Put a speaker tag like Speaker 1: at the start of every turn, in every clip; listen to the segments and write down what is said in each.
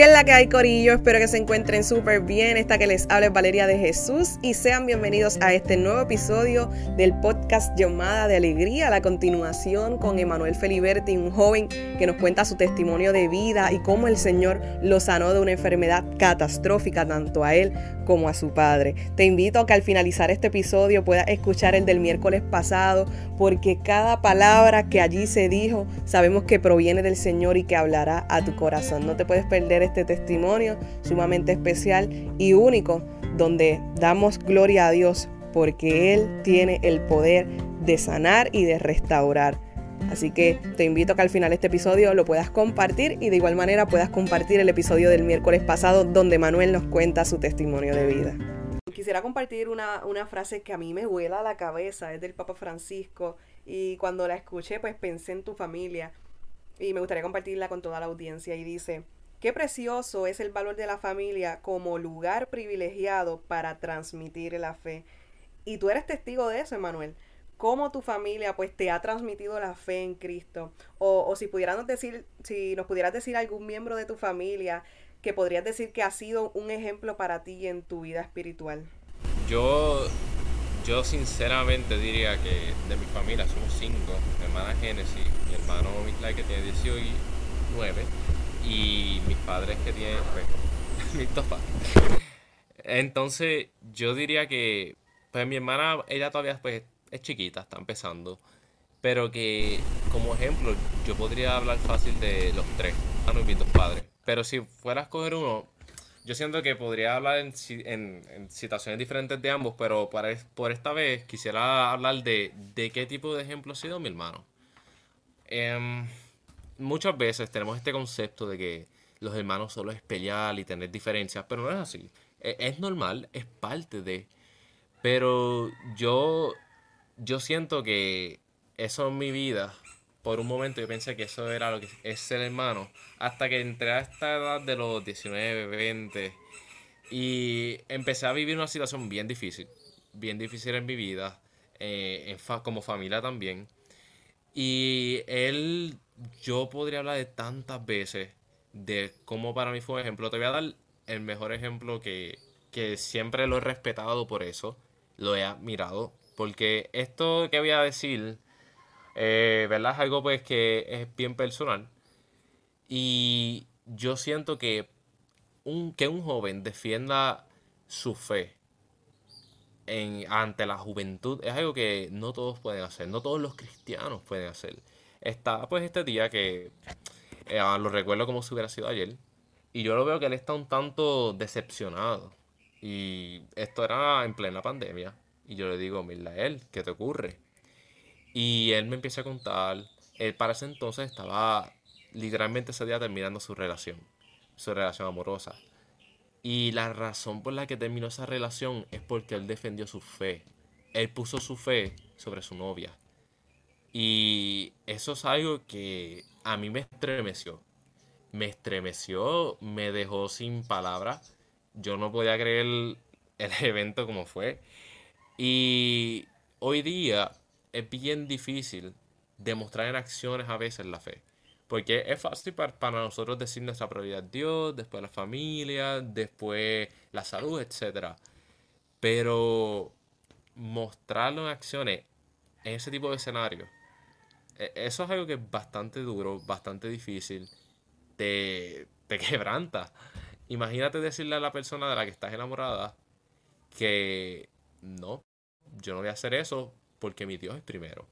Speaker 1: ¿Qué la que hay, Corillo? Espero que se encuentren súper bien. Esta que les habla es Valeria de Jesús y sean bienvenidos a este nuevo episodio del podcast Llamada de Alegría, la continuación con Emanuel Feliberti, un joven que nos cuenta su testimonio de vida y cómo el Señor lo sanó de una enfermedad catastrófica tanto a él como a su padre. Te invito a que al finalizar este episodio puedas escuchar el del miércoles pasado, porque cada palabra que allí se dijo sabemos que proviene del Señor y que hablará a tu corazón. No te puedes perder este testimonio sumamente especial y único, donde damos gloria a Dios porque Él tiene el poder de sanar y de restaurar. Así que te invito a que al final este episodio lo puedas compartir y de igual manera puedas compartir el episodio del miércoles pasado donde Manuel nos cuenta su testimonio de vida. Quisiera compartir una, una frase que a mí me vuela a la cabeza, es del Papa Francisco y cuando la escuché pues pensé en tu familia y me gustaría compartirla con toda la audiencia y dice, qué precioso es el valor de la familia como lugar privilegiado para transmitir la fe. Y tú eres testigo de eso, Emanuel cómo tu familia pues te ha transmitido la fe en Cristo. O, o si pudiéramos decir, si nos pudieras decir algún miembro de tu familia que podrías decir que ha sido un ejemplo para ti en tu vida espiritual.
Speaker 2: Yo, yo sinceramente diría que de mi familia somos cinco, mi hermana Génesis, mi hermano Miklai que tiene 19 y mis padres que tienen, pues, mis dos padres. Entonces yo diría que pues mi hermana, ella todavía pues es chiquita, está empezando. Pero que, como ejemplo, yo podría hablar fácil de los tres, a mis dos padres. Pero si fuera a escoger uno, yo siento que podría hablar en, situaciones diferentes de ambos, pero para, por esta vez quisiera hablar de, de qué tipo de ejemplo ha sido mi hermano. Em, muchas veces tenemos este concepto de que los hermanos solo es pelear y tener diferencias, pero no es así. Es, es normal, es parte de... Pero yo yo siento que eso en mi vida, por un momento yo pensé que eso era lo que es ser hermano, hasta que entré a esta edad de los 19, 20 y empecé a vivir una situación bien difícil, bien difícil en mi vida, eh, como familia también. Y él, yo podría hablar de tantas veces de cómo para mí fue un ejemplo. Te voy a dar el mejor ejemplo que, que siempre lo he respetado por eso, lo he admirado porque esto que voy a decir, eh, ¿verdad? Es algo pues que es bien personal. Y yo siento que un, que un joven defienda su fe en, ante la juventud es algo que no todos pueden hacer, no todos los cristianos pueden hacer. Está pues este día que eh, lo recuerdo como si hubiera sido ayer. Y yo lo veo que él está un tanto decepcionado. Y esto era en plena pandemia. Y yo le digo, mira, él, ¿qué te ocurre? Y él me empieza a contar, él para ese entonces estaba literalmente ese día terminando su relación, su relación amorosa. Y la razón por la que terminó esa relación es porque él defendió su fe. Él puso su fe sobre su novia. Y eso es algo que a mí me estremeció. Me estremeció, me dejó sin palabras. Yo no podía creer el, el evento como fue. Y hoy día es bien difícil demostrar en acciones a veces la fe. Porque es fácil para, nosotros decir nuestra prioridad Dios, después la familia, después la salud, etc. Pero mostrarlo en acciones en ese tipo de escenario, e, eso es algo que es bastante duro, bastante difícil, te, te quebranta. Imagínate decirle a la persona de la que estás enamorada que no, yo no voy a hacer eso porque mi Dios es primero.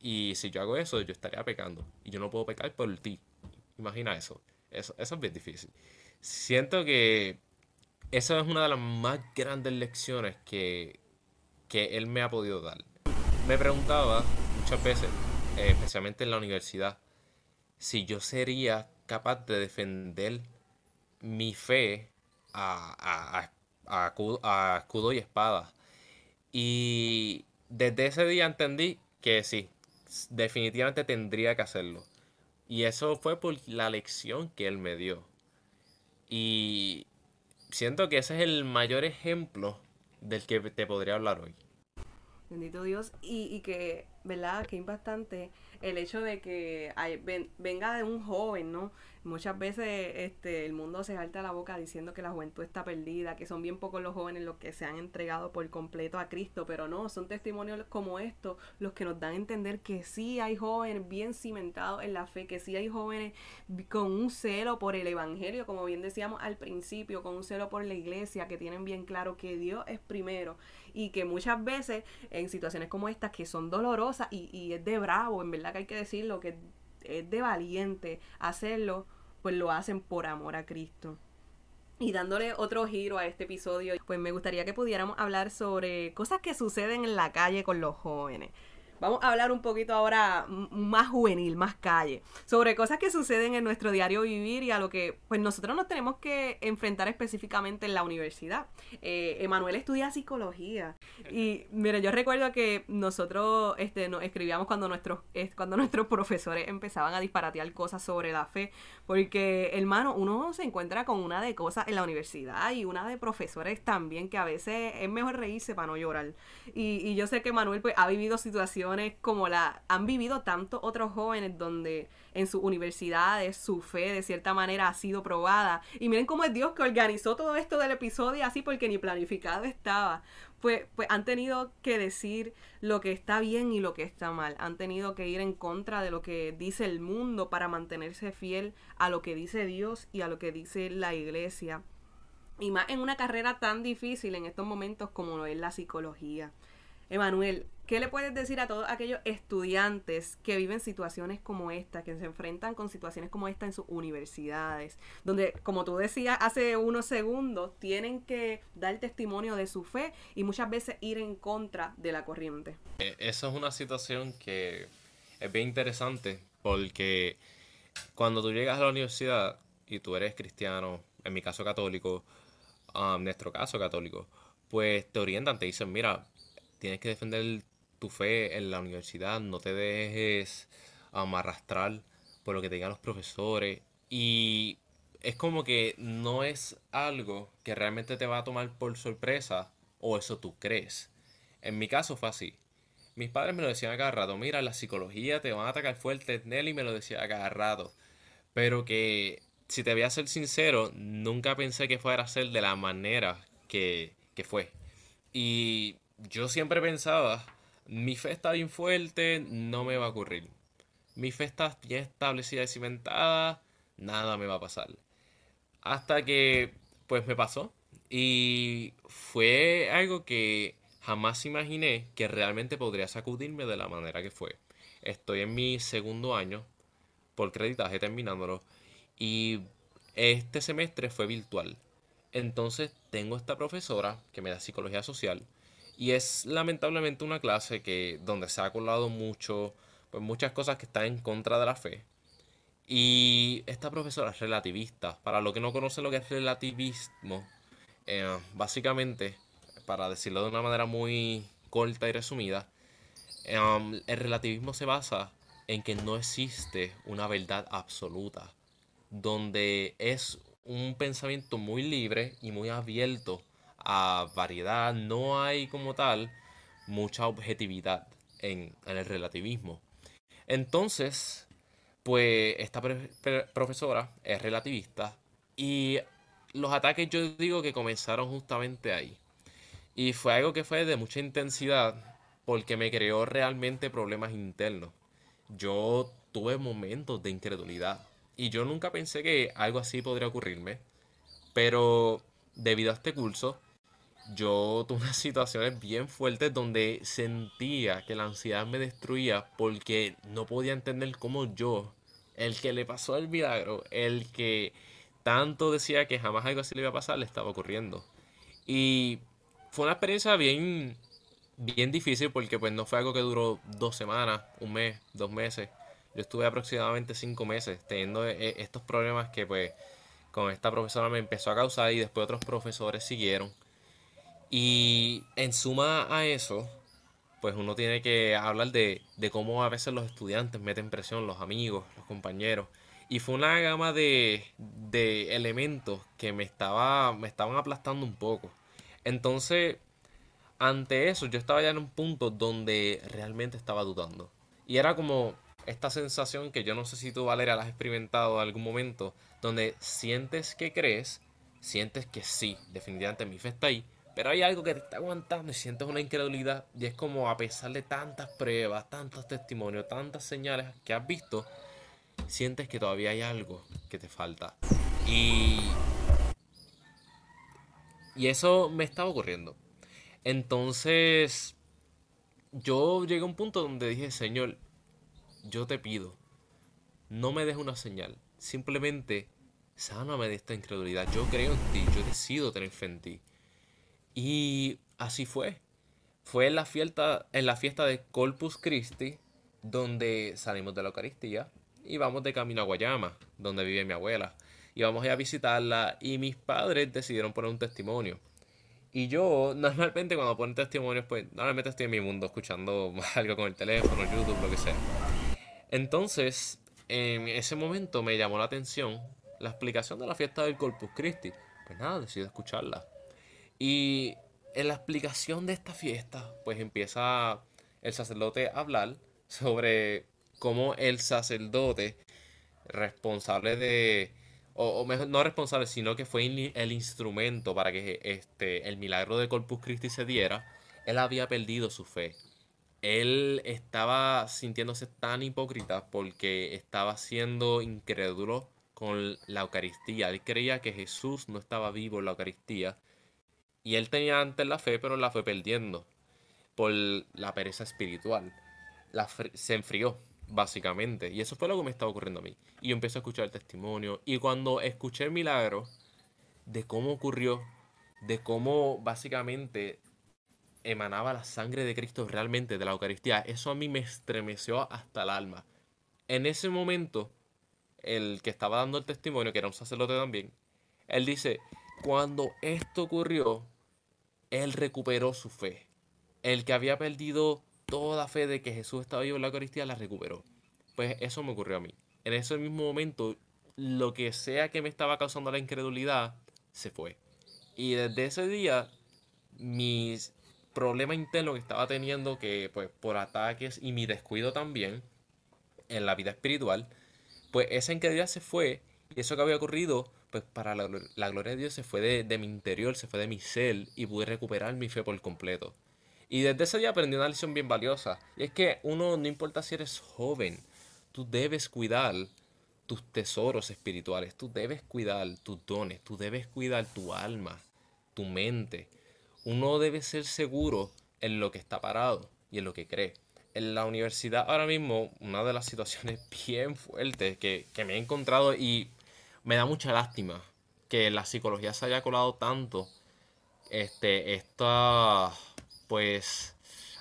Speaker 2: Y si yo hago eso, yo estaría pecando. Y yo no puedo pecar por ti. Imagina eso. Eso, eso es bien difícil. Siento que esa es una de las más grandes lecciones que, que él me ha podido dar. Me preguntaba muchas veces, eh, especialmente en la universidad, si yo sería capaz de defender mi fe a, a, a escudo y espada. Y desde ese día entendí que sí, definitivamente tendría que hacerlo. Y eso fue por la lección que él me dio. Y siento que ese es el mayor ejemplo del que te podría hablar hoy.
Speaker 1: Bendito Dios. Y, y que, ¿verdad? Qué impactante el hecho de que venga de un joven, ¿no? Muchas veces este, el mundo se salta la boca diciendo que la juventud está perdida, que son bien pocos los jóvenes los que se han entregado por completo a Cristo, pero no, son testimonios como estos los que nos dan a entender que sí hay jóvenes bien cimentados en la fe, que sí hay jóvenes con un celo por el Evangelio, como bien decíamos al principio, con un celo por la iglesia, que tienen bien claro que Dios es primero y que muchas veces en situaciones como estas que son dolorosas y, y es de bravo, en verdad que hay que decirlo, que es de valiente hacerlo pues lo hacen por amor a Cristo. Y dándole otro giro a este episodio, pues me gustaría que pudiéramos hablar sobre cosas que suceden en la calle con los jóvenes. Vamos a hablar un poquito ahora más juvenil, más calle, sobre cosas que suceden en nuestro diario vivir y a lo que pues nosotros nos tenemos que enfrentar específicamente en la universidad. Eh, Emanuel estudia psicología y mire, yo recuerdo que nosotros este, nos escribíamos cuando nuestros, cuando nuestros profesores empezaban a disparatear cosas sobre la fe, porque hermano, uno se encuentra con una de cosas en la universidad y una de profesores también que a veces es mejor reírse para no llorar. Y, y yo sé que Manuel pues ha vivido situaciones como la han vivido tantos otros jóvenes donde en sus universidades su fe de cierta manera ha sido probada. Y miren cómo es Dios que organizó todo esto del episodio así porque ni planificado estaba. Pues, pues han tenido que decir lo que está bien y lo que está mal. Han tenido que ir en contra de lo que dice el mundo para mantenerse fiel a lo que dice Dios y a lo que dice la iglesia. Y más en una carrera tan difícil en estos momentos como lo es la psicología. Emanuel, ¿qué le puedes decir a todos aquellos estudiantes que viven situaciones como esta, que se enfrentan con situaciones como esta en sus universidades, donde, como tú decías hace unos segundos, tienen que dar testimonio de su fe y muchas veces ir en contra de la corriente?
Speaker 2: Eh, eso es una situación que es bien interesante porque cuando tú llegas a la universidad y tú eres cristiano, en mi caso católico, um, en nuestro caso católico, pues te orientan, te dicen, mira, tienes que defender tu fe en la universidad, no te dejes arrastrar por lo que te digan los profesores. Y es como que no es algo que realmente te va a tomar por sorpresa o eso tú crees. En mi caso fue así. Mis padres me lo decían a cada rato, mira, la psicología te van a atacar fuerte, Nelly me lo decía a cada rato. Pero que, si te voy a ser sincero, nunca pensé que fuera a ser de la manera que, que fue. Y yo siempre pensaba, mi fe está bien fuerte, no me va a ocurrir. Mi fe está bien establecida y cimentada, nada me va a pasar. Hasta que, pues me pasó. Y fue algo que jamás imaginé que realmente podría sacudirme de la manera que fue. Estoy en mi segundo año por creditaje terminándolo y este semestre fue virtual. Entonces tengo esta profesora que me da psicología social y es lamentablemente una clase que donde se ha colado mucho, pues muchas cosas que están en contra de la fe. Y esta profesora es relativista. Para los que no conocen lo que es relativismo, eh, básicamente, para decirlo de una manera muy corta y resumida, eh, el relativismo se basa en que no existe una verdad absoluta, donde es un pensamiento muy libre y muy abierto a variedad, no hay como tal mucha objetividad en, el relativismo. Entonces, pues esta profesora es relativista y los ataques yo digo que comenzaron justamente ahí. Y fue algo que fue de mucha intensidad porque me creó realmente problemas internos. Yo tuve momentos de incredulidad y yo nunca pensé que algo así podría ocurrirme. Pero debido a este curso, yo tuve unas situaciones bien fuertes donde sentía que la ansiedad me destruía porque no podía entender cómo yo, el que le pasó el milagro, el que tanto decía que jamás algo así le iba a pasar, le estaba ocurriendo. Y fue una experiencia bien, bien difícil porque pues no fue algo que duró dos semanas, un mes, dos meses. Yo estuve aproximadamente cinco meses teniendo eh, estos problemas que pues con esta profesora me empezó a causar y después otros profesores siguieron. Y en suma a eso, pues uno tiene que hablar de, cómo a veces los estudiantes meten presión, los amigos, los compañeros. Y fue una gama de, de elementos que me, estaba, me estaban aplastando un poco. Entonces, ante eso, yo estaba ya en un punto donde realmente estaba dudando. Y era como, esta sensación que yo no sé si tú, Valeria, la has experimentado en algún momento, donde sientes que crees, sientes que sí, definitivamente mi fe está ahí, pero hay algo que te está aguantando y sientes una incredulidad y es como a pesar de tantas pruebas, tantos testimonios, tantas señales que has visto, sientes que todavía hay algo que te falta. Y, y eso me estaba ocurriendo. Entonces, yo llegué a un punto donde dije, Señor, yo te pido, no me des una señal, simplemente sáname de esta incredulidad. Yo creo en ti, yo decido tener fe en ti. Y así fue. Fue en la fiesta, en la fiesta de Corpus Christi donde salimos de la Eucaristía y vamos de camino a Guayama, donde vive mi abuela. Y vamos a ir a visitarla y mis padres decidieron poner un testimonio. Y yo, normalmente cuando ponen testimonios, pues normalmente estoy en mi mundo escuchando algo con el teléfono, YouTube, lo que sea. Entonces, en ese momento me llamó la atención la explicación de la fiesta del Corpus Christi. Pues nada, decidí escucharla. Y en la explicación de esta fiesta, pues empieza el sacerdote a hablar sobre cómo el sacerdote responsable de, o, mejor, no responsable, sino que fue el instrumento para que este, el milagro de Corpus Christi se diera, él había perdido su fe. Él estaba sintiéndose tan hipócrita porque estaba siendo incrédulo con la Eucaristía. Él creía que Jesús no estaba vivo en la Eucaristía y él tenía antes la fe, pero la fue perdiendo por la pereza espiritual. La se enfrió, básicamente. Y eso fue lo que me estaba ocurriendo a mí. Y yo empecé a escuchar el testimonio. Y cuando escuché el milagro de cómo ocurrió, de cómo básicamente emanaba la sangre de Cristo realmente de la Eucaristía, eso a mí me estremeció hasta el alma. En ese momento, el que estaba dando el testimonio, que era un sacerdote también, él dice, cuando esto ocurrió, él recuperó su fe. El que había perdido toda fe de que Jesús estaba vivo en la Eucaristía, la recuperó. Pues eso me ocurrió a mí. En ese mismo momento, lo que sea que me estaba causando la incredulidad, se fue. Y desde ese día, mis problemas internos que estaba teniendo, que pues por ataques y mi descuido también en la vida espiritual, pues esa incredulidad se fue. Y eso que había ocurrido pues para la, gloria de Dios se fue de, mi interior, se fue de mi ser y pude recuperar mi fe por completo. Y desde ese día aprendí una lección bien valiosa. Y es que uno, no importa si eres joven, tú debes cuidar tus tesoros espirituales, tú debes cuidar tus dones, tú debes cuidar tu alma, tu mente. Uno debe ser seguro en lo que está parado y en lo que cree. En la universidad ahora mismo, una de las situaciones bien fuertes que, que me he encontrado y me da mucha lástima que la psicología se haya colado tanto este, esta pues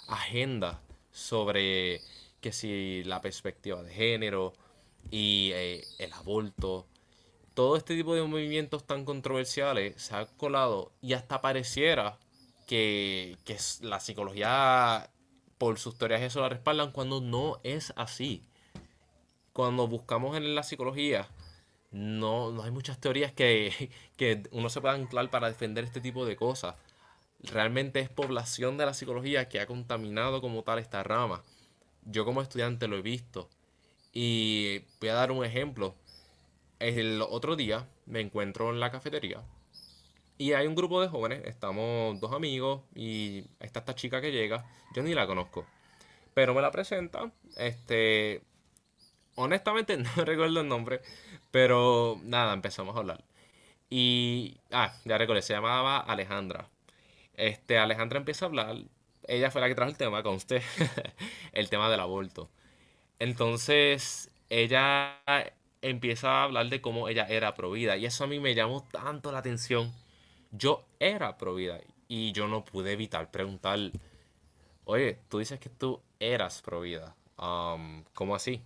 Speaker 2: agenda sobre que si la perspectiva de género y eh, el aborto, todo este tipo de movimientos tan controversiales se ha colado y hasta pareciera que, que la psicología por sus teorías eso la respaldan cuando no es así. Cuando buscamos en la psicología no, no hay muchas teorías que, que uno se pueda anclar para defender este tipo de cosas. Realmente es población de la psicología que ha contaminado como tal esta rama. Yo como estudiante lo he visto. Y voy a dar un ejemplo. El otro día me encuentro en la cafetería y hay un grupo de jóvenes, estamos dos amigos y está esta chica que llega, yo ni la conozco, pero me la presenta, este, honestamente no recuerdo el nombre, pero nada, empezamos a hablar. Y, ah, ya recuerdo, se llamaba Alejandra. Este, Alejandra empieza a hablar, ella fue la que trajo el tema, con usted, el tema del aborto. Entonces, ella empieza a hablar de cómo ella era provida y eso a mí me llamó tanto la atención. Yo era provida y yo no pude evitar preguntar, oye, tú dices que tú eras provida, um, ¿cómo así?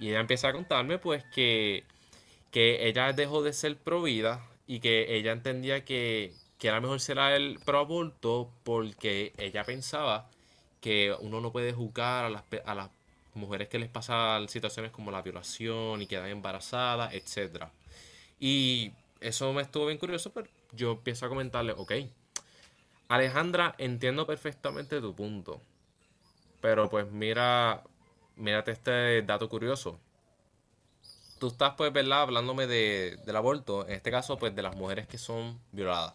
Speaker 2: Y ella empieza a contarme pues que, ella dejó de ser pro vida y que ella entendía que, era mejor ser el pro aborto porque ella pensaba que uno no puede juzgar a las, a las mujeres que les pasan situaciones como la violación y quedan embarazadas, etc. Y eso me estuvo bien curioso, pero yo empiezo a comentarle, ok, Alejandra, entiendo perfectamente tu punto, pero pues mira, mírate este dato curioso. Tú estás, pues, ¿verdad? Hablándome de, del aborto, en este caso, pues, de las mujeres que son violadas.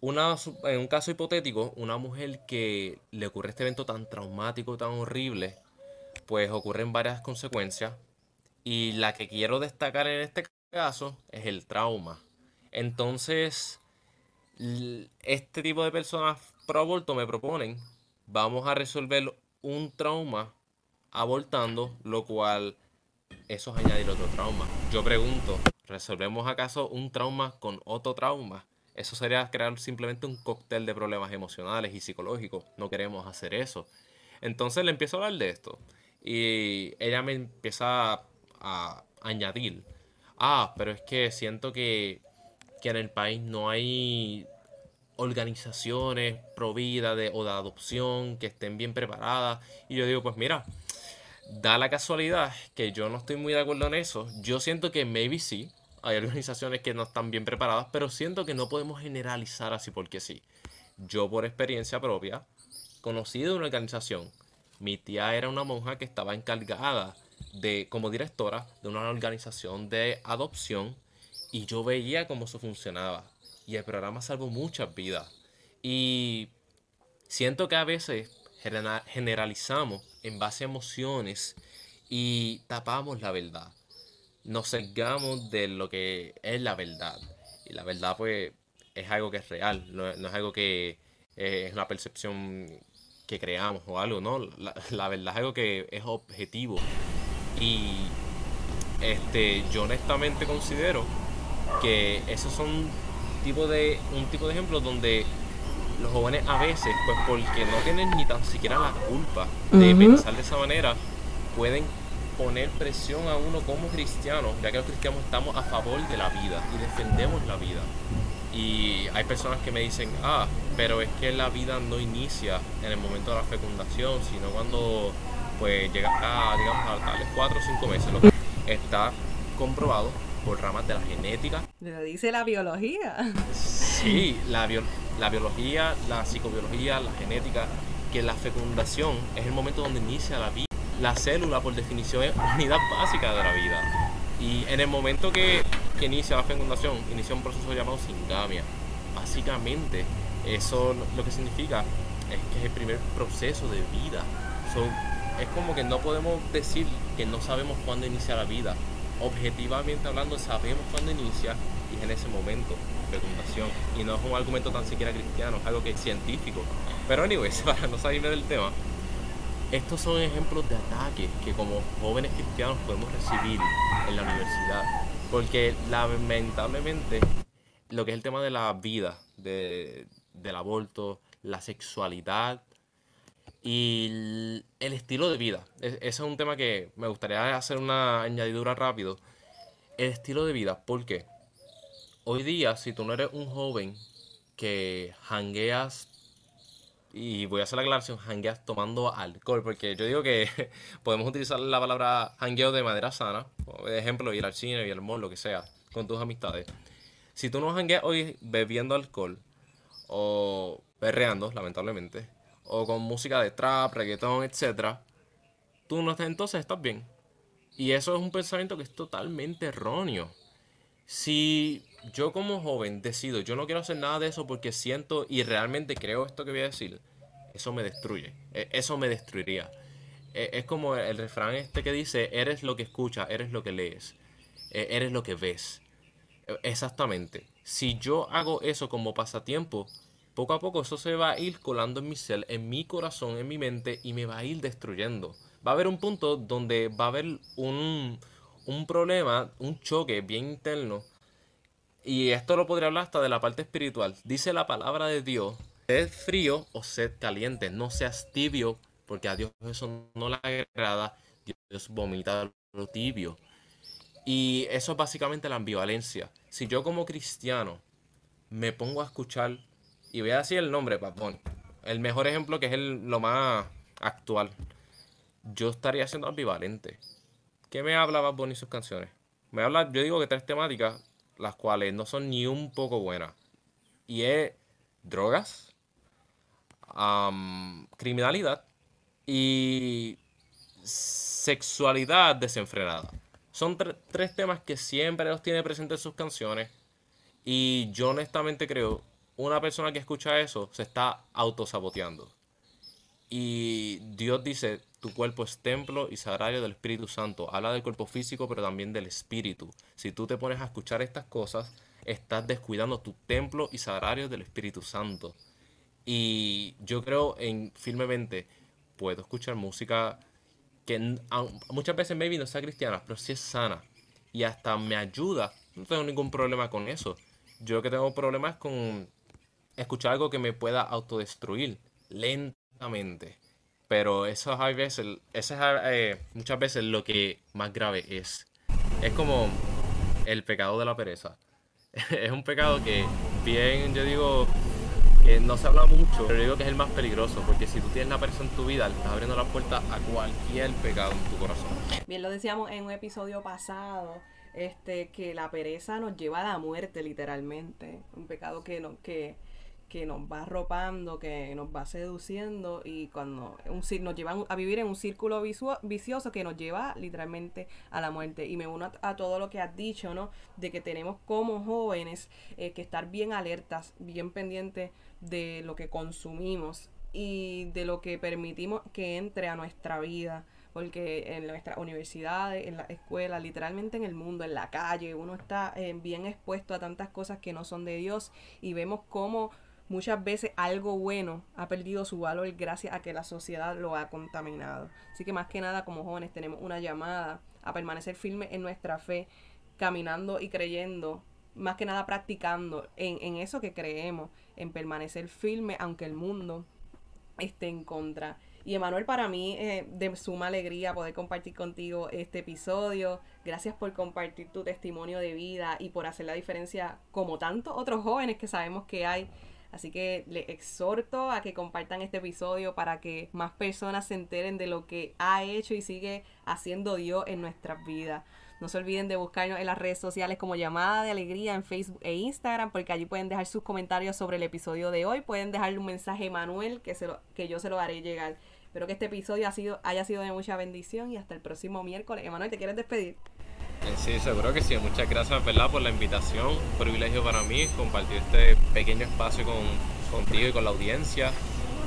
Speaker 2: Una, en un caso hipotético, una mujer que le ocurre este evento tan traumático, tan horrible, pues ocurren varias consecuencias. Y la que quiero destacar en este caso es el trauma. Entonces, este tipo de personas pro aborto me proponen, vamos a resolver un trauma abortando, lo cual eso es añadir otro trauma. Yo pregunto, ¿resolvemos acaso un trauma con otro trauma? Eso sería crear simplemente un cóctel de problemas emocionales y psicológicos. No queremos hacer eso. Entonces le empiezo a hablar de esto. Y ella me empieza a añadir. Ah, pero es que siento que, que en el país no hay organizaciones pro vida o de adopción que estén bien preparadas. Y yo digo, pues mira, da la casualidad que yo no estoy muy de acuerdo en eso. Yo siento que maybe sí, hay organizaciones que no están bien preparadas, pero siento que no podemos generalizar así porque sí. Yo por experiencia propia, conocí de una organización. Mi tía era una monja que estaba encargada de, como directora de una organización de adopción y yo veía cómo eso funcionaba y el programa salvó muchas vidas. Y siento que a veces generalizamos en base a emociones y tapamos la verdad. Nos cegamos de lo que es la verdad. Y la verdad pues es algo que es real, no, es algo que eh, es una percepción que creamos o algo, ¿no? La, la, verdad es algo que es objetivo. Y este, yo honestamente considero que esos son tipo de, un tipo de ejemplo donde los jóvenes a veces, pues porque no tienen ni tan siquiera la culpa de pensar de esa manera, pueden poner presión a uno como cristiano, ya que los cristianos estamos a favor de la vida y defendemos la vida. Y hay personas que me dicen, ah, pero es que la vida no inicia en el momento de la fecundación, sino cuando pues llega a, digamos, a tales 4 o 5 meses. Lo que está comprobado por ramas de la genética.
Speaker 1: Lo dice la biología.
Speaker 2: Sí, la, la biología, la psicobiología, la genética, que la fecundación es el momento donde inicia la vida. La célula, por definición, es unidad básica de la vida. Y en el momento que, que inicia la fecundación, inicia un proceso llamado singamia. Básicamente, eso lo que significa es que es el primer proceso de vida. es como que no podemos decir que no sabemos cuándo inicia la vida objetivamente hablando sabemos cuándo inicia en ese momento, fecundación. Y no es un argumento tan siquiera cristiano, es algo que es científico. Pero anyways, para no salirme del tema, estos son ejemplos de ataques que como jóvenes cristianos podemos recibir en la universidad. Porque lamentablemente lo que es el tema de la vida, de, del aborto, la sexualidad, y el estilo de vida. Ese es un tema que me gustaría hacer una añadidura rápido. El estilo de vida, ¿por qué? Hoy día, si tú no eres un joven que hangueas, y voy a hacer la aclaración, hangueas tomando alcohol, porque yo digo que podemos utilizar la palabra hangueo de manera sana, por ejemplo, ir al cine, ir al mall, lo que sea, con tus amistades. Si tú no hangueas hoy bebiendo alcohol o perreando, lamentablemente, o con música de trap, reggaetón, etc., tú no estás entonces estás bien. Y eso es un pensamiento que es totalmente erróneo. Si yo como joven decido, yo no quiero hacer nada de eso porque siento y realmente creo esto que voy a decir, eso me destruye. E, eso me destruiría. E, es como el refrán este que dice, eres lo que escuchas, eres lo que lees, e, eres lo que ves. Exactamente. Si yo hago eso como pasatiempo, poco a poco eso se va a ir colando en mi cel, en mi corazón, en mi mente y me va a ir destruyendo. Va a haber un punto donde va a haber un, un problema, un choque bien interno. Y esto lo podría hablar hasta de la parte espiritual. Dice la palabra de Dios, sed frío o sed caliente, no seas tibio, porque a Dios eso no le agrada. Dios vomita lo tibio. Y eso es básicamente la ambivalencia. Si yo como cristiano me pongo a escuchar y voy a decir el nombre, Bad El mejor ejemplo que es el, lo más actual. Yo estaría siendo ambivalente. ¿Qué me habla Bad Bunny y sus canciones? Me habla, yo digo que tres temáticas, las cuales no son ni un poco buenas. Y es drogas, criminalidad y sexualidad desenfrenada. Son tres temas que siempre los tiene presentes en sus canciones. Y yo honestamente creo, una persona que escucha eso se está autosaboteando. Y Dios dice, tu cuerpo es templo y sagrario del Espíritu Santo. Habla del cuerpo físico, pero también del espíritu. Si tú te pones a escuchar estas cosas, estás descuidando tu templo y sagrario del Espíritu Santo. Y yo creo en firmemente, puedo escuchar música que muchas veces maybe no sea cristiana, pero sí es sana. Y hasta me ayuda. No tengo ningún problema con eso. Yo que tengo problemas con escuchar algo que me pueda autodestruir lentamente. Pero eso hay veces, eso es eh, muchas veces lo que más grave es. Es como el pecado de la pereza. es un pecado que bien, yo digo, que no se habla mucho, pero digo que es el más peligroso, porque si tú tienes la pereza en tu vida, le estás abriendo la puerta a cualquier pecado en tu corazón.
Speaker 1: Bien lo decíamos en un episodio pasado, este, que la pereza nos lleva a la muerte literalmente, un pecado que, no, que que nos va arropando, que nos va seduciendo y cuando un, nos lleva a vivir en un círculo vicioso que nos lleva literalmente a la muerte. Y me uno a, todo lo que has dicho, ¿no? De que tenemos como jóvenes eh, que estar bien alertas, bien pendientes de lo que consumimos y de lo que permitimos que entre a nuestra vida porque en nuestras universidades, en la escuela, literalmente en el mundo, en la calle, uno está eh, bien expuesto a tantas cosas que no son de Dios y vemos cómo muchas veces algo bueno ha perdido su valor gracias a que la sociedad lo ha contaminado. Así que más que nada como jóvenes tenemos una llamada a permanecer firmes en nuestra fe, caminando y creyendo, más que nada practicando en, en eso que creemos, en permanecer firme aunque el mundo esté en contra. Y Emanuel, para mí es de suma alegría poder compartir contigo este episodio. Gracias por compartir tu testimonio de vida y por hacer la diferencia como tantos otros jóvenes que sabemos que hay Así que le exhorto a que compartan este episodio para que más personas se enteren de lo que ha hecho y sigue haciendo Dios en nuestras vidas. No se olviden de buscarnos en las redes sociales como Llamada de Alegría en Facebook e Instagram, porque allí pueden dejar sus comentarios sobre el episodio de hoy. Pueden dejarle un mensaje a Manuel que, se lo, que yo se lo haré llegar. Espero que este episodio ha sido, haya sido de mucha bendición y hasta el próximo miércoles. Emanuel, ¿te quieres despedir?
Speaker 2: Eh, sí, seguro que sí. Muchas gracias, ¿verdad? Por la invitación. Un privilegio para mí compartir este pequeño espacio con, contigo y con la audiencia.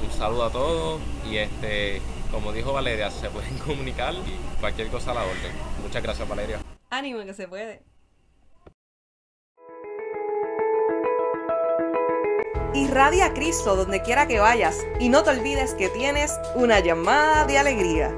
Speaker 2: Un saludo a todos y este, como dijo Valeria, se pueden comunicar y cualquier cosa a la orden. Muchas gracias, Valeria.
Speaker 1: Ánimo que se puede. Irradia a Cristo donde quiera que vayas y no te olvides que tienes una llamada de alegría.